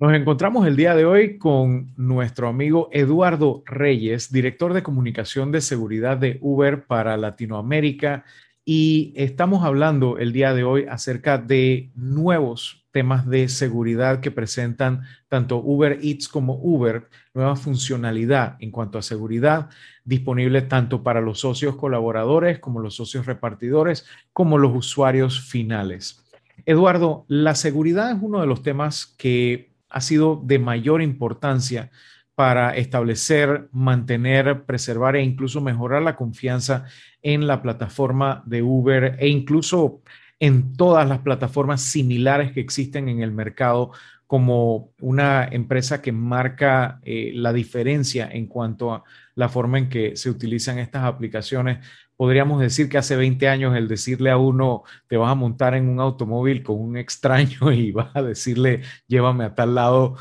Nos encontramos el día de hoy con nuestro amigo Eduardo Reyes, director de comunicación de seguridad de Uber para Latinoamérica. Y estamos hablando el día de hoy acerca de nuevos temas de seguridad que presentan tanto Uber Eats como Uber, nueva funcionalidad en cuanto a seguridad disponible tanto para los socios colaboradores como los socios repartidores, como los usuarios finales. Eduardo, la seguridad es uno de los temas que ha sido de mayor importancia para establecer, mantener, preservar e incluso mejorar la confianza en la plataforma de Uber e incluso en todas las plataformas similares que existen en el mercado como una empresa que marca eh, la diferencia en cuanto a la forma en que se utilizan estas aplicaciones. Podríamos decir que hace 20 años el decirle a uno, te vas a montar en un automóvil con un extraño y vas a decirle, llévame a tal lado,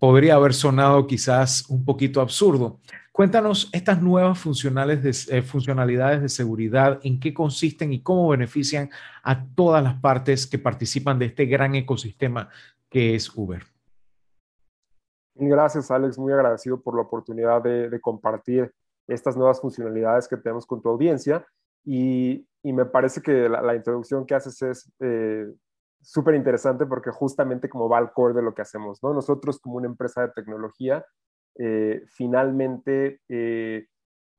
podría haber sonado quizás un poquito absurdo. Cuéntanos estas nuevas eh, funcionalidades de seguridad, en qué consisten y cómo benefician a todas las partes que participan de este gran ecosistema que es Uber. Gracias, Alex. Muy agradecido por la oportunidad de, compartir estas nuevas funcionalidades que tenemos con tu audiencia. Y, me parece que la, introducción que haces es eh, súper interesante porque justamente como va al core de lo que hacemos, ¿no? Nosotros como una empresa de tecnología, eh, finalmente eh,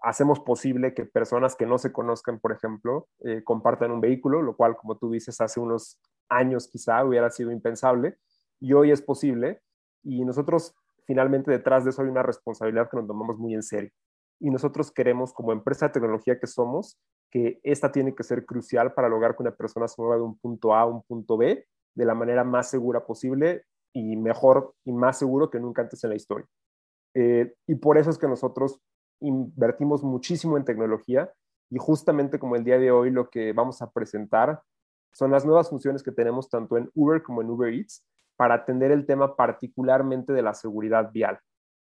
hacemos posible que personas que no se conozcan, por ejemplo, compartan un vehículo, lo cual, como tú dices, hace unos años quizá hubiera sido impensable y hoy es posible. Y nosotros finalmente detrás de eso hay una responsabilidad que nos tomamos muy en serio. Y nosotros queremos, como empresa de tecnología que somos, que esta tiene que ser crucial para lograr que una persona se mueva de un punto A a un punto B de la manera más segura posible y mejor y más seguro que nunca antes en la historia. Eh, y por eso es que nosotros invertimos muchísimo en tecnología y justamente como el día de hoy lo que vamos a presentar son las nuevas funciones que tenemos tanto en Uber como en Uber Eats para atender el tema particularmente de la seguridad vial.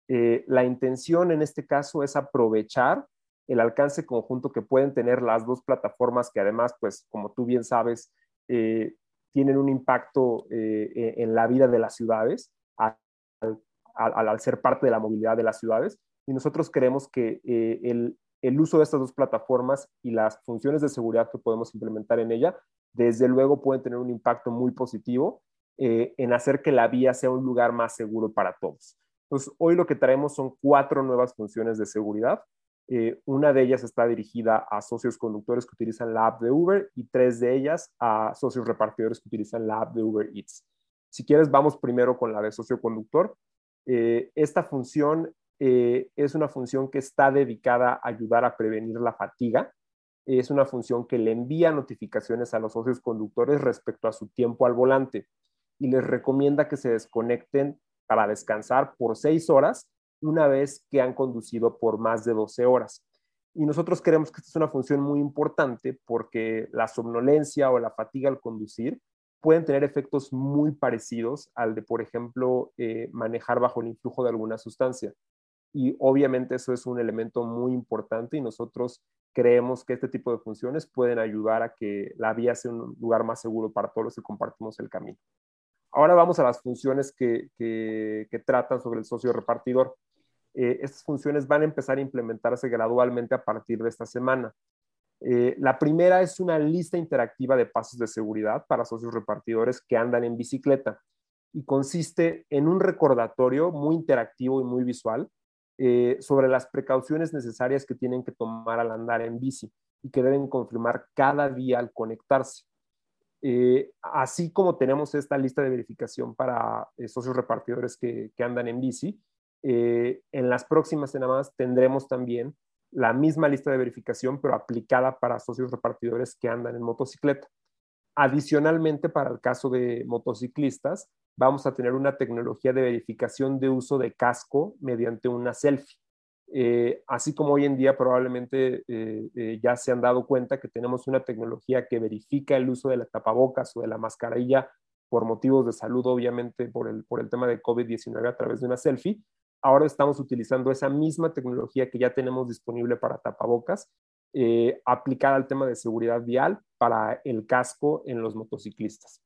Eh, la intención en este caso es aprovechar el alcance conjunto que pueden tener las dos plataformas que además, pues como tú bien sabes, eh, tienen un impacto eh, e-, en la vida de las ciudades al, ser parte de la movilidad de las ciudades. Y nosotros creemos que el, uso de estas dos plataformas y las funciones de seguridad que podemos implementar en ella, desde luego pueden tener un impacto muy positivo en hacer que la vía sea un lugar más seguro para todos. Entonces, hoy lo que traemos son cuatro nuevas funciones de seguridad. Eh, una de ellas está dirigida a socios conductores que utilizan la app de Uber y tres de ellas a socios repartidores que utilizan la app de Uber Eats. Si quieres, vamos primero con la de socio conductor. Eh, esta función es una función que está dedicada a ayudar a prevenir la fatiga. Es una función que le envía notificaciones a los socios conductores respecto a su tiempo al volante y les recomienda que se desconecten para descansar por seis horas una vez que han conducido por más de 12 horas. Y nosotros creemos que esta es una función muy importante porque la somnolencia o la fatiga al conducir pueden tener efectos muy parecidos al de, por ejemplo, eh, manejar bajo el influjo de alguna sustancia. Y obviamente eso es un elemento muy importante y nosotros creemos que este tipo de funciones pueden ayudar a que la vía sea un lugar más seguro para todos los que compartimos el camino. Ahora vamos a las funciones que, tratan sobre el socio repartidor. Eh, estas funciones van a empezar a implementarse gradualmente a partir de esta semana. Eh, la primera es una lista interactiva de pasos de seguridad para socios repartidores que andan en bicicleta y consiste en un recordatorio muy interactivo y muy visual eh, sobre las precauciones necesarias que tienen que tomar al andar en bici y que deben confirmar cada día al conectarse. Eh, así como tenemos esta lista de verificación para eh, socios repartidores que, andan en bici, eh, en las próximas semanas tendremos también la misma lista de verificación, pero aplicada para socios repartidores que andan en motocicleta. Adicionalmente, para el caso de motociclistas, vamos a tener una tecnología de verificación de uso de casco mediante una selfie. Eh, así como hoy en día probablemente eh, eh, ya se han dado cuenta que tenemos una tecnología que verifica el uso de la tapabocas o de la mascarilla por motivos de salud, obviamente por el, por el tema de COVID-19 a través de una selfie. Ahora estamos utilizando esa misma tecnología que ya tenemos disponible para tapabocas, aplicada al tema de seguridad vial para el casco en los motociclistas.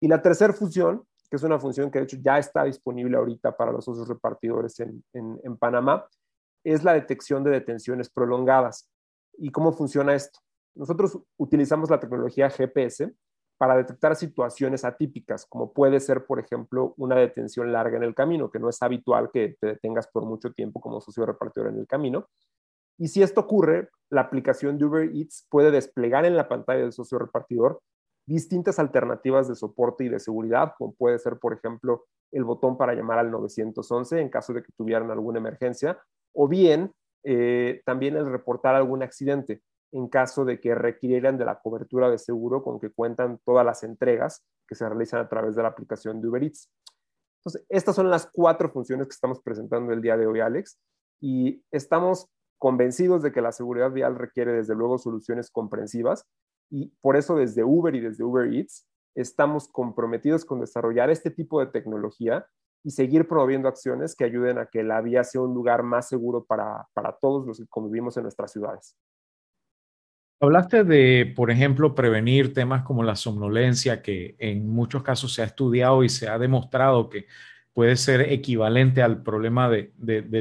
Y la tercera función que es una función que de hecho ya está disponible ahorita para los socios repartidores en, en Panamá, es la detección de detenciones prolongadas. ¿Y cómo funciona esto? Nosotros utilizamos la tecnología GPS para detectar situaciones atípicas, como puede ser, por ejemplo, una detención larga en el camino, que no es habitual que te detengas por mucho tiempo como socio repartidor en el camino. Y si esto ocurre, la aplicación de Uber Eats puede desplegar en la pantalla del socio repartidor distintas alternativas de soporte y de seguridad, como puede ser, por ejemplo, el botón para llamar al 911 en caso de que tuvieran alguna emergencia, o bien eh, también el reportar algún accidente en caso de que requieran de la cobertura de seguro con que cuentan todas las entregas que se realizan a través de la aplicación de Uber Eats. Entonces, estas son las cuatro funciones que estamos presentando el día de hoy, Alex, y estamos convencidos de que la seguridad vial requiere desde luego soluciones comprensivas y por eso desde Uber y desde Uber Eats estamos comprometidos con desarrollar este tipo de tecnología y seguir promoviendo acciones que ayuden a que la vía sea un lugar más seguro para, para todos los que convivimos en nuestras ciudades. Hablaste de, por ejemplo, prevenir temas como la somnolencia, que en muchos casos se ha estudiado y se ha demostrado que puede ser equivalente al problema de,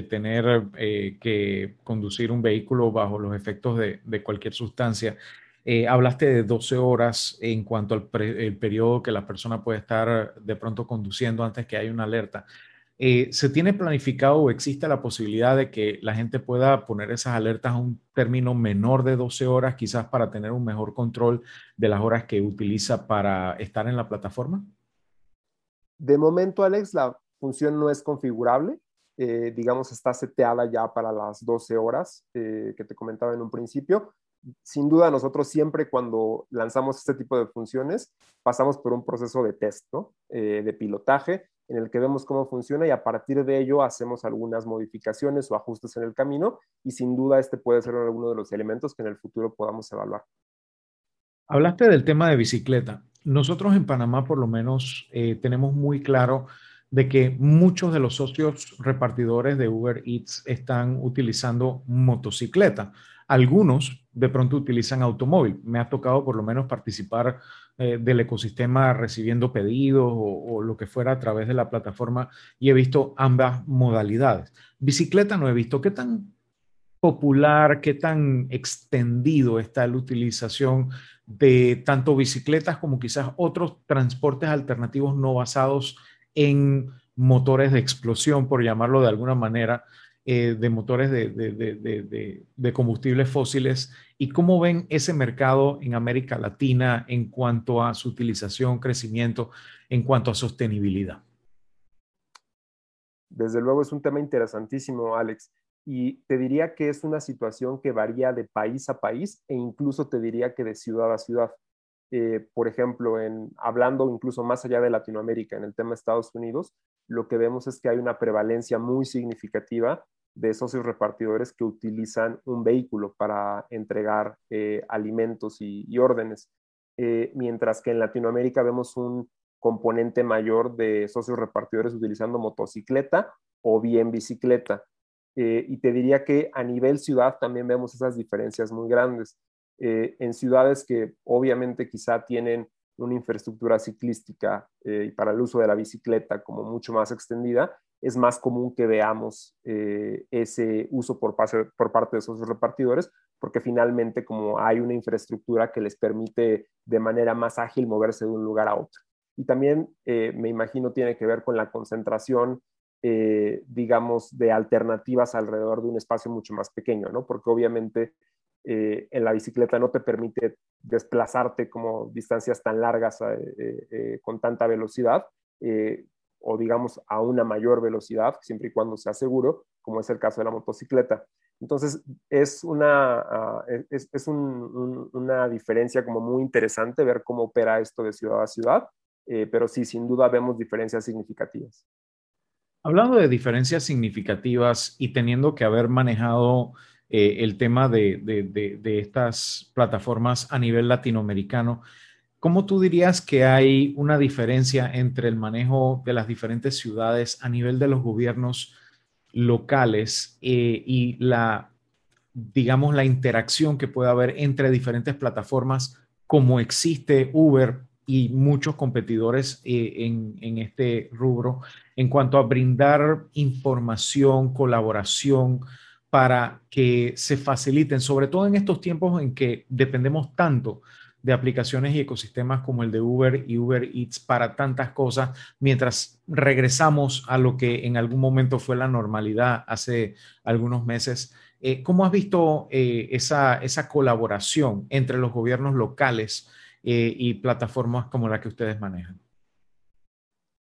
tener eh, que conducir un vehículo bajo los efectos de, cualquier sustancia. Eh, hablaste de 12 horas en cuanto al periodo que la persona puede estar de pronto conduciendo antes que haya una alerta. Eh, ¿Se tiene planificado o existe la posibilidad de que la gente pueda poner esas alertas a un término menor de 12 horas, quizás para tener un mejor control de las horas que utiliza para estar en la plataforma? De momento, Alex, la función no es configurable. Eh, digamos, está seteada ya para las 12 horas eh, que te comentaba en un principio. Sin duda, nosotros siempre cuando lanzamos este tipo de funciones, pasamos por un proceso de test, de pilotaje, en el que vemos cómo funciona y a partir de ello hacemos algunas modificaciones o ajustes en el camino y sin duda este puede ser uno de los elementos que en el futuro podamos evaluar. Hablaste del tema de bicicleta. Nosotros en Panamá por lo menos eh, tenemos muy claro de que muchos de los socios repartidores de Uber Eats están utilizando motocicleta. Algunos de pronto utilizan automóvil. Me ha tocado por lo menos participar eh, del ecosistema recibiendo pedidos o, lo que fuera a través de la plataforma y he visto ambas modalidades. Bicicleta no he visto. ¿Qué tan popular, qué tan extendido está la utilización de tanto bicicletas como quizás otros transportes alternativos no basados en motores de explosión, por llamarlo de alguna manera, eh, de motores de, combustibles fósiles y cómo ven ese mercado en América Latina en cuanto a su utilización, crecimiento, en cuanto a sostenibilidad. Desde luego es un tema interesantísimo, Alex. Y te diría que es una situación que varía de país a país e incluso te diría que de ciudad a ciudad. Eh, por ejemplo, hablando incluso más allá de Latinoamérica, en el tema de Estados Unidos, lo que vemos es que hay una prevalencia muy significativa de socios repartidores que utilizan un vehículo para entregar eh, alimentos y, órdenes, eh, mientras que en Latinoamérica vemos un componente mayor de socios repartidores utilizando motocicleta o bien bicicleta. Y te diría que a nivel ciudad también vemos esas diferencias muy grandes. En ciudades que obviamente quizá tienen una infraestructura ciclística y para el uso de la bicicleta como mucho más extendida, es más común que veamos eh, ese uso por, parte de esos repartidores, porque finalmente como hay una infraestructura que les permite de manera más ágil moverse de un lugar a otro. Y también eh, me imagino tiene que ver con la concentración, eh, digamos, de alternativas alrededor de un espacio mucho más pequeño, ¿no? Porque obviamente en la bicicleta no te permite desplazarte como distancias tan largas con tanta velocidad o digamos a una mayor velocidad, siempre y cuando sea seguro, como es el caso de la motocicleta. Entonces, es una, ah, es, es una diferencia como muy interesante ver cómo opera esto de ciudad a ciudad, eh, pero sí, sin duda vemos diferencias significativas. Hablando de diferencias significativas y teniendo que haber manejado eh, el tema de, de, de estas plataformas a nivel latinoamericano, ¿Cómo tú dirías que hay una diferencia entre el manejo de las diferentes ciudades a nivel de los gobiernos locales eh, y la, digamos, la interacción que puede haber entre diferentes plataformas como existe Uber y muchos competidores eh, en, este rubro en cuanto a brindar información, colaboración para que se faciliten, sobre todo en estos tiempos en que dependemos tanto de aplicaciones y ecosistemas como el de Uber y Uber Eats para tantas cosas, mientras regresamos a lo que en algún momento fue la normalidad hace algunos meses. Eh, ¿Cómo has visto eh, esa, colaboración entre los gobiernos locales eh, y plataformas como la que ustedes manejan?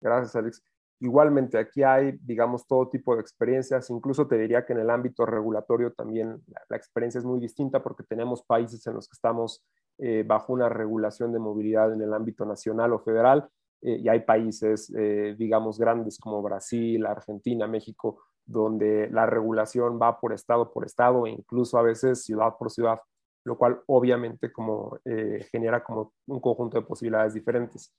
Gracias, Alex. Igualmente, aquí hay, digamos, todo tipo de experiencias. Incluso te diría que en el ámbito regulatorio también la, experiencia es muy distinta porque tenemos países en los que estamos eh, bajo una regulación de movilidad en el ámbito nacional o federal eh, y hay países, eh, digamos, grandes como Brasil, Argentina, México, donde la regulación va por estado por estado e incluso a veces ciudad por ciudad, lo cual obviamente como, genera como un conjunto de posibilidades diferentes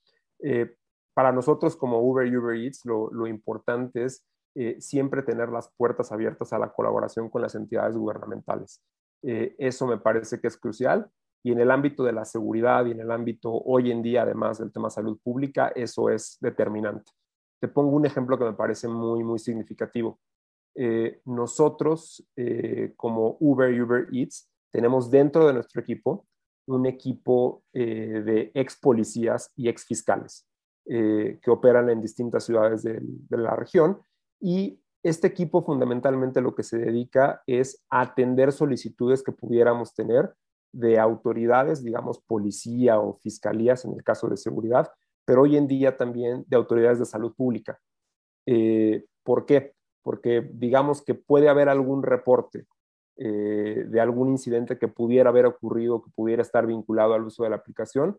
para nosotros como Uber y Uber Eats, lo, importante es eh, siempre tener las puertas abiertas a la colaboración con las entidades gubernamentales. Eh, eso me parece que es crucial y en el ámbito de la seguridad y en el ámbito hoy en día, además del tema salud pública, eso es determinante. Te pongo un ejemplo que me parece muy, muy significativo. Eh, nosotros, como Uber y Uber Eats, tenemos dentro de nuestro equipo un equipo de ex policías y ex fiscales. Eh, que operan en distintas ciudades de, la región. Y este equipo fundamentalmente lo que se dedica es atender solicitudes que pudiéramos tener de autoridades, digamos, policía o fiscalías en el caso de seguridad, pero hoy en día también de autoridades de salud pública. Eh, ¿Por qué? Porque digamos que puede haber algún reporte eh, de algún incidente que pudiera haber ocurrido, que pudiera estar vinculado al uso de la aplicación,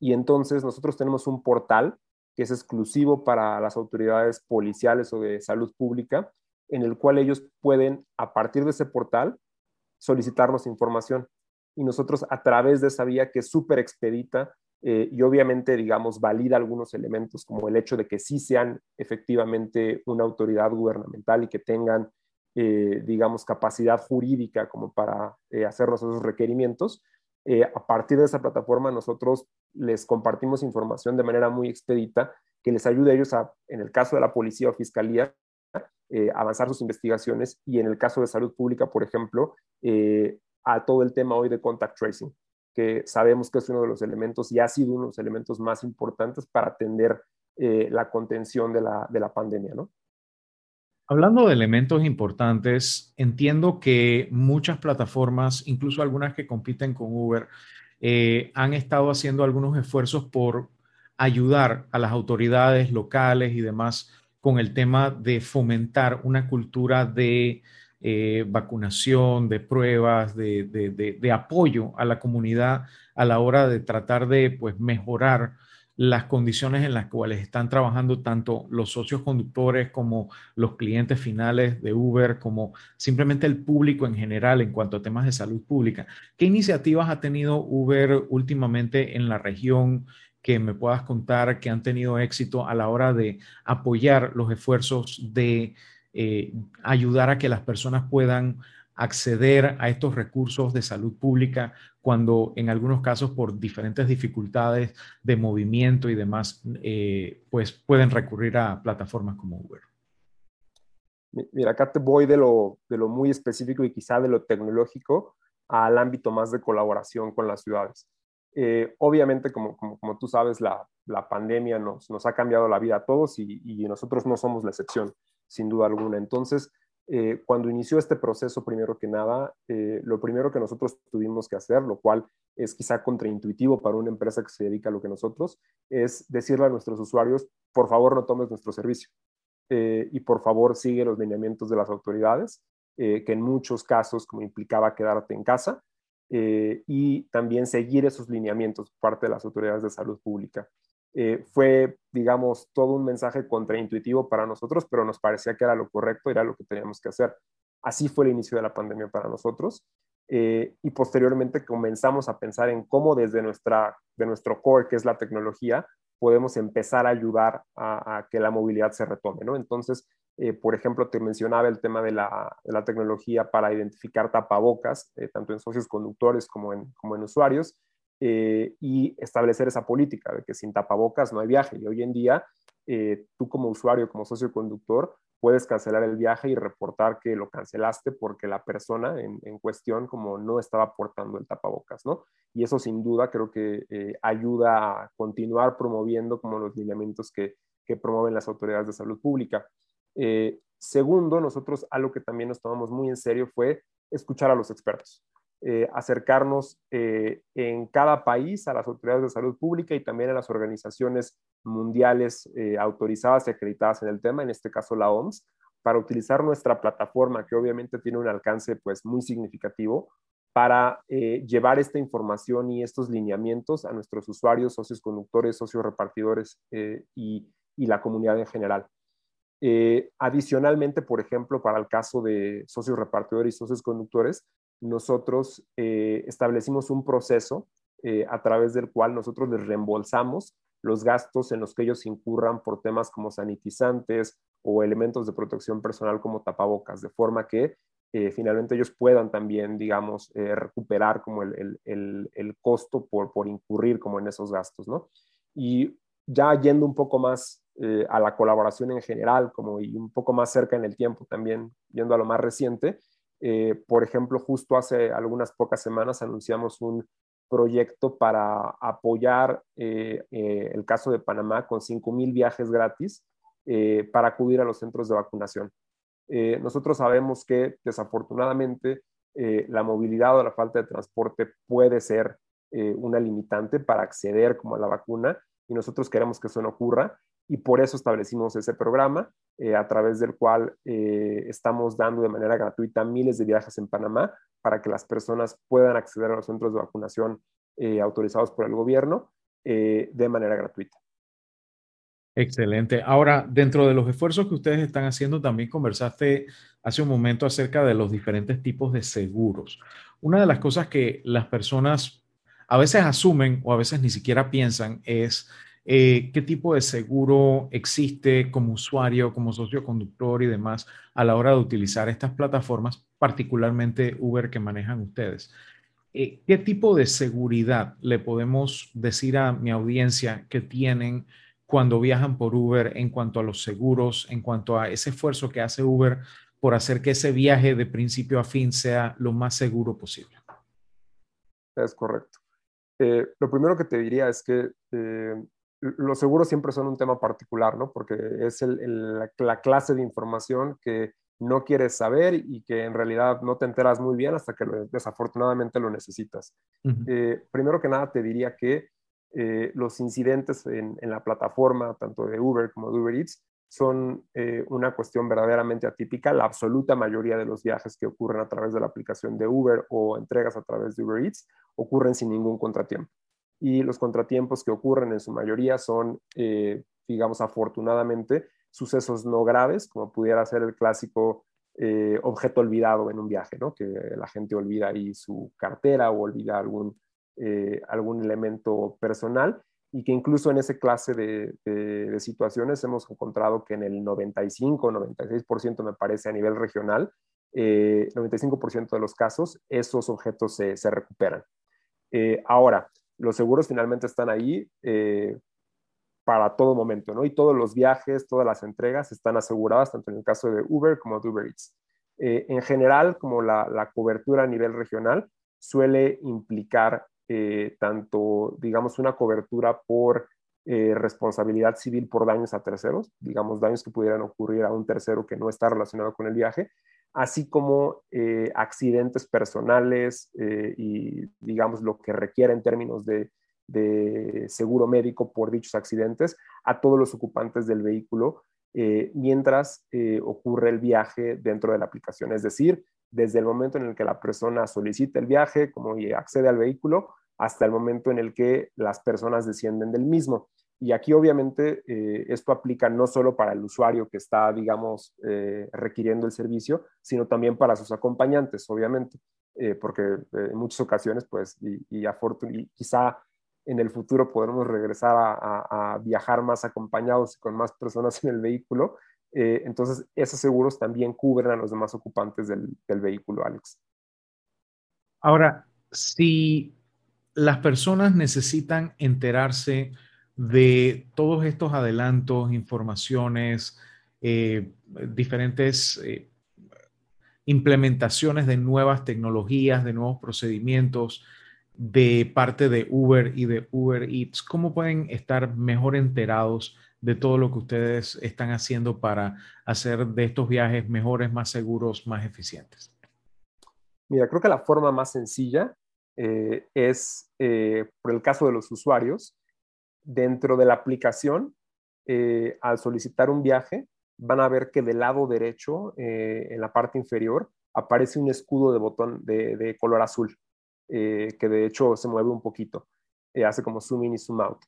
y entonces nosotros tenemos un portal que es exclusivo para las autoridades policiales o de salud pública, en el cual ellos pueden, a partir de ese portal, solicitarnos información. Y nosotros a través de esa vía que es súper expedita eh, y obviamente, digamos, valida algunos elementos como el hecho de que sí sean efectivamente una autoridad gubernamental y que tengan, eh, digamos, capacidad jurídica como para eh, hacernos esos requerimientos, eh, a partir de esa plataforma nosotros les compartimos información de manera muy expedita que les ayude a ellos a, en el caso de la policía o fiscalía, eh, avanzar sus investigaciones y en el caso de salud pública, por ejemplo, eh, a todo el tema hoy de contact tracing, que sabemos que es uno de los elementos y ha sido uno de los elementos más importantes para atender la contención de la, de la pandemia, ¿no? Hablando de elementos importantes, entiendo que muchas plataformas, incluso algunas que compiten con Uber, eh, han estado haciendo algunos esfuerzos por ayudar a las autoridades locales y demás con el tema de fomentar una cultura de eh, vacunación, de pruebas, de, apoyo a la comunidad a la hora de tratar de pues, mejorar las condiciones en las cuales están trabajando tanto los socios conductores como los clientes finales de Uber, como simplemente el público en general en cuanto a temas de salud pública. ¿Qué iniciativas ha tenido Uber últimamente en la región que me puedas contar que han tenido éxito a la hora de apoyar los esfuerzos de eh, ayudar a que las personas puedan acceder a estos recursos de salud pública cuando en algunos casos por diferentes dificultades de movimiento y demás, eh, pues pueden recurrir a plataformas como Uber. Mira, acá te voy de lo, de lo muy específico y quizá de lo tecnológico al ámbito más de colaboración con las ciudades. Eh, obviamente, como, como, como, tú sabes, la, la pandemia nos, nos, ha cambiado la vida a todos y, y, nosotros no somos la excepción, sin duda alguna. Entonces, eh, cuando inició este proceso, primero que nada, eh, lo primero que nosotros tuvimos que hacer, lo cual es quizá contraintuitivo para una empresa que se dedica a lo que nosotros, es decirle a nuestros usuarios, por favor no tomes nuestro servicio eh, y por favor sigue los lineamientos de las autoridades, que en muchos casos como implicaba quedarte en casa, y también seguir esos lineamientos por parte de las autoridades de salud pública. Eh, fue, digamos, todo un mensaje contraintuitivo para nosotros, pero nos parecía que era lo correcto, era lo que teníamos que hacer. Así fue el inicio de la pandemia para nosotros. Eh, y posteriormente comenzamos a pensar en cómo desde nuestra, de nuestro core, que es la tecnología, podemos empezar a ayudar a, que la movilidad se retome, ¿no? Entonces, eh, por ejemplo, te mencionaba el tema de la, de la tecnología para identificar tapabocas, tanto en socios conductores como en, como en usuarios. Y establecer esa política de que sin tapabocas no hay viaje. Y hoy en día, tú como usuario, como socio conductor, puedes cancelar el viaje y reportar que lo cancelaste porque la persona en, cuestión como no estaba portando el tapabocas, ¿no? Y eso sin duda creo que eh, ayuda a continuar promoviendo como los lineamientos que, promueven las autoridades de salud pública. Eh, segundo, nosotros algo que también nos tomamos muy en serio fue escuchar a los expertos. Eh, acercarnos en cada país a las autoridades de salud pública y también a las organizaciones mundiales eh, autorizadas y acreditadas en el tema, en este caso la OMS, para utilizar nuestra plataforma, que obviamente tiene un alcance pues muy significativo, para eh, llevar esta información y estos lineamientos a nuestros usuarios, socios conductores, socios repartidores eh, y, y, la comunidad en general. adicionalmente, por ejemplo, para el caso de socios repartidores y socios conductores, nosotros establecimos un proceso a través del cual nosotros les reembolsamos los gastos en los que ellos incurran por temas como sanitizantes o elementos de protección personal como tapabocas, de forma que eh, finalmente ellos puedan también, digamos, eh, recuperar como el, costo por, por, incurrir como en esos gastos, ¿no? Y ya yendo un poco más eh, a la colaboración en general, como y un poco más cerca en el tiempo también, yendo a lo más reciente, por ejemplo, justo hace algunas pocas semanas anunciamos un proyecto para apoyar eh, eh, el caso de Panamá con 5 mil viajes gratis eh, para acudir a los centros de vacunación. nosotros sabemos que desafortunadamente la movilidad o la falta de transporte puede ser una limitante para acceder como a la vacuna y nosotros queremos que eso no ocurra y por eso establecimos ese programa a través del cual estamos dando de manera gratuita miles de viajes en Panamá para que las personas puedan acceder a los centros de vacunación eh, autorizados por el gobierno eh, de manera gratuita. Excelente. Ahora, dentro de los esfuerzos que ustedes están haciendo, también conversaste hace un momento acerca de los diferentes tipos de seguros. Una de las cosas que las personas a veces asumen o a veces ni siquiera piensan es eh, qué tipo de seguro existe como usuario, como socio conductor y demás a la hora de utilizar estas plataformas, particularmente Uber que manejan ustedes. Eh, ¿Qué tipo de seguridad le podemos decir a mi audiencia que tienen cuando viajan por Uber en cuanto a los seguros, en cuanto a ese esfuerzo que hace Uber por hacer que ese viaje de principio a fin sea lo más seguro posible? Es correcto. Eh, lo primero que te diría es que los seguros siempre son un tema particular, ¿no? Porque es la, clase de información que no quieres saber y que en realidad no te enteras muy bien hasta que desafortunadamente lo necesitas. Eh, primero que nada, te diría que eh, los incidentes en, la plataforma, tanto de Uber como de Uber Eats, son eh, una cuestión verdaderamente atípica. La absoluta mayoría de los viajes que ocurren a través de la aplicación de Uber o entregas a través de Uber Eats ocurren sin ningún contratiempo y los contratiempos que ocurren en su mayoría son, eh, digamos, afortunadamente, sucesos no graves, como pudiera ser el clásico eh, objeto olvidado en un viaje, ¿no? que la gente olvida ahí su cartera o olvida algún, eh, algún elemento personal y que incluso en esa clase de, de, situaciones hemos encontrado que en el 95, 96% me parece a nivel regional, 95% de los casos, esos objetos se, se recuperan. ahora, los seguros finalmente están ahí eh, para todo momento, ¿no? Y todos los viajes, todas las entregas están aseguradas, tanto en el caso de Uber como de Uber Eats. Eh, en general, como la, cobertura a nivel regional suele implicar eh, tanto, digamos, una cobertura por responsabilidad civil por daños a terceros, digamos, daños que pudieran ocurrir a un tercero que no está relacionado con el viaje, así como eh, accidentes personales eh, y, digamos, lo que requiere en términos de, seguro médico por dichos accidentes a todos los ocupantes del vehículo eh, mientras ocurre el viaje dentro de la aplicación. Es decir, desde el momento en el que la persona solicita el viaje, como accede al vehículo, hasta el momento en el que las personas descienden del mismo. Y aquí obviamente eh, esto aplica no solo para el usuario que está, digamos, eh, requiriendo el servicio, sino también para sus acompañantes, obviamente, eh, porque en muchas ocasiones, pues, y, y, quizá en el futuro podremos regresar a, viajar más acompañados y con más personas en el vehículo. entonces, esos seguros también cubren a los demás ocupantes del, del vehículo, Alex. Ahora, si las personas necesitan enterarse de todos estos adelantos, informaciones, eh, diferentes eh, implementaciones de nuevas tecnologías, de nuevos procedimientos de parte de Uber y de Uber Eats. ¿Cómo pueden estar mejor enterados de todo lo que ustedes están haciendo para hacer de estos viajes mejores, más seguros, más eficientes? Mira, creo que la forma más sencilla eh, es, por el caso de los usuarios, dentro de la aplicación, eh, al solicitar un viaje, van a ver que del lado derecho, en la parte inferior, aparece un escudo de botón de, color azul, que de hecho se mueve un poquito, hace como zoom in y zoom out.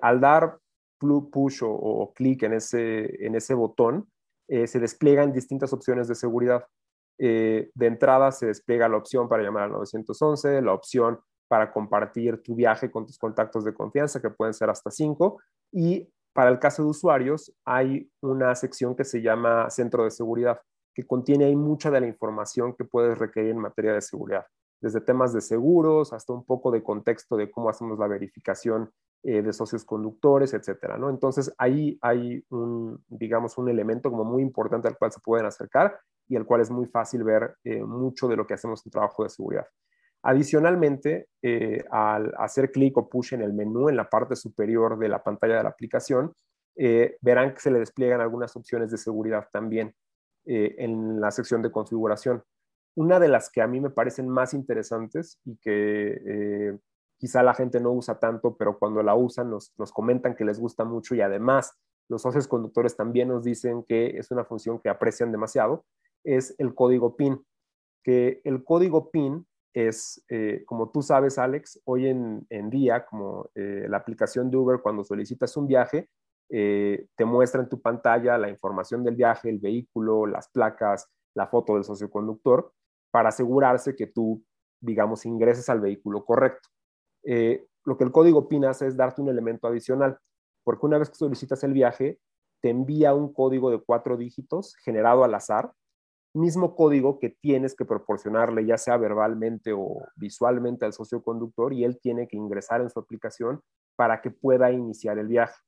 al dar push o, o clic en ese, en ese botón, se despliegan distintas opciones de seguridad. Eh, de entrada se despliega la opción para llamar al 911, la opción para compartir tu viaje con tus contactos de confianza, que pueden ser hasta cinco, y para el caso de usuarios hay una sección que se llama Centro de Seguridad, que contiene ahí mucha de la información que puedes requerir en materia de seguridad, desde temas de seguros hasta un poco de contexto de cómo hacemos la verificación eh, de socios conductores, etcétera, ¿no? Entonces ahí hay un, digamos, un elemento como muy importante al cual se pueden acercar y el cual es muy fácil ver eh, mucho de lo que hacemos en trabajo de seguridad. Adicionalmente, eh, al hacer clic o push en el menú en la parte superior de la pantalla de la aplicación, eh, verán que se le despliegan algunas opciones de seguridad también en la sección de configuración. Una de las que a mí me parecen más interesantes y que quizá la gente no usa tanto, pero cuando la usan nos comentan que les gusta mucho y además los socios conductores también nos dicen que es una función que aprecian demasiado, es el código PIN, que el código PIN es, eh, como tú sabes, Alex, hoy en, día, como eh, la aplicación de Uber, cuando solicitas un viaje, eh, te muestra en tu pantalla la información del viaje, el vehículo, las placas, la foto del socioconductor, para asegurarse que tú, digamos, ingreses al vehículo correcto. lo que el código PIN hace es darte un elemento adicional, porque una vez que solicitas el viaje, te envía un código de cuatro dígitos generado al azar, mismo código que tienes que proporcionarle, ya sea verbalmente o visualmente al socio conductor, y él tiene que ingresar en su aplicación para que pueda iniciar el viaje.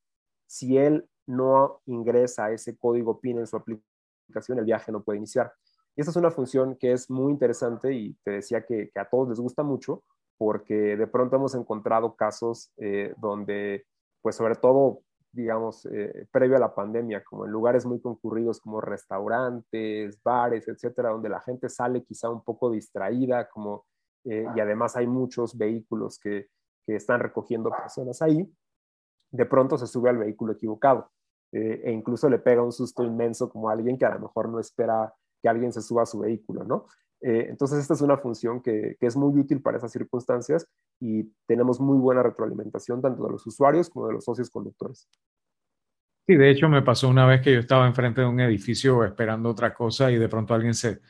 Si él no ingresa ese código PIN en su aplicación, el viaje no puede iniciar. Y esta es una función que es muy interesante y te decía que, a todos les gusta mucho porque de pronto hemos encontrado casos eh, donde, pues sobre todo digamos, eh, previo a la pandemia, como en lugares muy concurridos como restaurantes, bares, etcétera, donde la gente sale quizá un poco distraída, como, eh, y además hay muchos vehículos que, que, están recogiendo personas ahí, de pronto se sube al vehículo equivocado eh, e incluso le pega un susto inmenso como alguien que a lo mejor no espera que alguien se suba a su vehículo, ¿no? Eh, entonces, esta es una función que, es muy útil para esas circunstancias y tenemos muy buena retroalimentación tanto de los usuarios como de los socios conductores. Sí, de hecho me pasó una vez que yo estaba enfrente de un edificio esperando otra cosa y de pronto alguien se,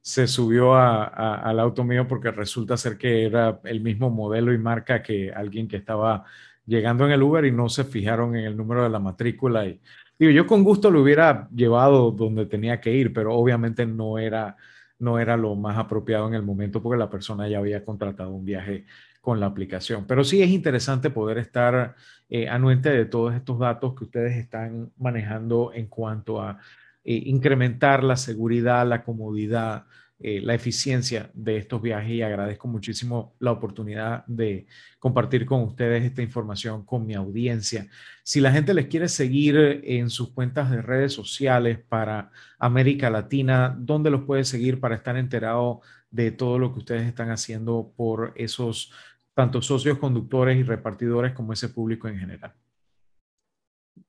se subió al auto mío porque resulta ser que era el mismo modelo y marca que alguien que estaba llegando en el Uber y no se fijaron en el número de la matrícula. Y digo, yo con gusto lo hubiera llevado donde tenía que ir, pero obviamente no era no era lo más apropiado en el momento porque la persona ya había contratado un viaje con la aplicación. Pero sí es interesante poder estar eh, anuente de todos estos datos que ustedes están manejando en cuanto a eh, incrementar la seguridad, la comodidad, eh, la eficiencia de estos viajes y agradezco muchísimo la oportunidad de compartir con ustedes esta información con mi audiencia. Si la gente les quiere seguir en sus cuentas de redes sociales para América Latina, ¿dónde los puede seguir para estar enterado de todo lo que ustedes están haciendo por esos tanto socios conductores y repartidores como ese público en general?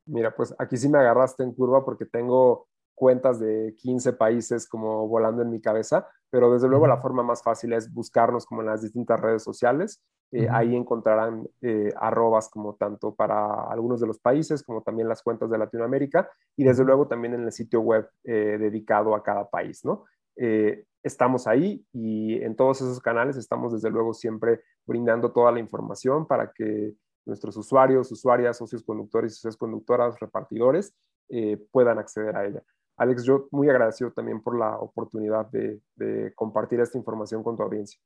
Mira, pues aquí sí me agarraste en curva porque tengo cuentas de 15 países como volando en mi cabeza, pero desde luego la forma más fácil es buscarnos como en las distintas redes sociales. Eh, ahí encontrarán eh, arrobas como tanto para algunos de los países como también las cuentas de Latinoamérica y desde luego también en el sitio web eh, dedicado a cada país, ¿no? estamos ahí y en todos esos canales estamos desde luego siempre brindando toda la información para que nuestros usuarios, usuarias, socios conductores y socias conductoras, repartidores puedan acceder a ella. Alex, yo muy agradecido también por la oportunidad de, compartir esta información con tu audiencia.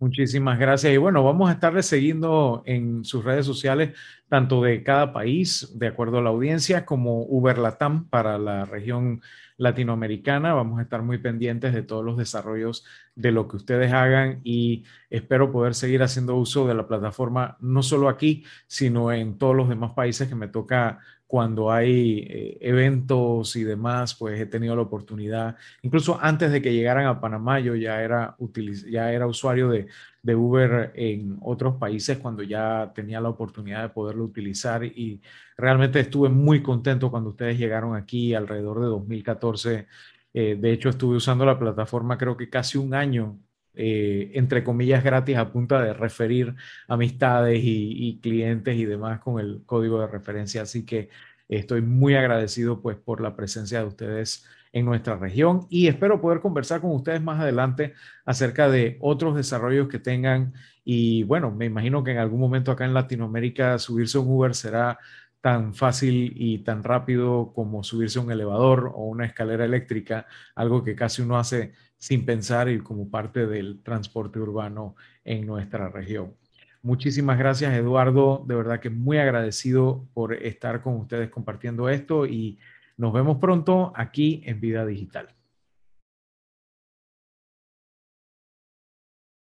Muchísimas gracias. Y bueno, vamos a estarle siguiendo en sus redes sociales, tanto de cada país, de acuerdo a la audiencia, como Uber Latam para la región latinoamericana. Vamos a estar muy pendientes de todos los desarrollos de lo que ustedes hagan y espero poder seguir haciendo uso de la plataforma, no solo aquí, sino en todos los demás países que me toca cuando hay eh, eventos y demás, pues he tenido la oportunidad, incluso antes de que llegaran a Panamá, yo ya era, ya era usuario de, Uber en otros países cuando ya tenía la oportunidad de poderlo utilizar y realmente estuve muy contento cuando ustedes llegaron aquí alrededor de 2014. Eh, de hecho, estuve usando la plataforma creo que casi un año eh, entre comillas, gratis a punta de referir amistades y, clientes y demás con el código de referencia. Así que estoy muy agradecido pues por la presencia de ustedes en nuestra región y espero poder conversar con ustedes más adelante acerca de otros desarrollos que tengan y bueno, me imagino que en algún momento acá en Latinoamérica subirse un Uber será tan fácil y tan rápido como subirse a un elevador o una escalera eléctrica, algo que casi uno hace sin pensar y como parte del transporte urbano en nuestra región. Muchísimas gracias, Eduardo. De verdad que muy agradecido por estar con ustedes compartiendo esto y nos vemos pronto aquí en Vida Digital.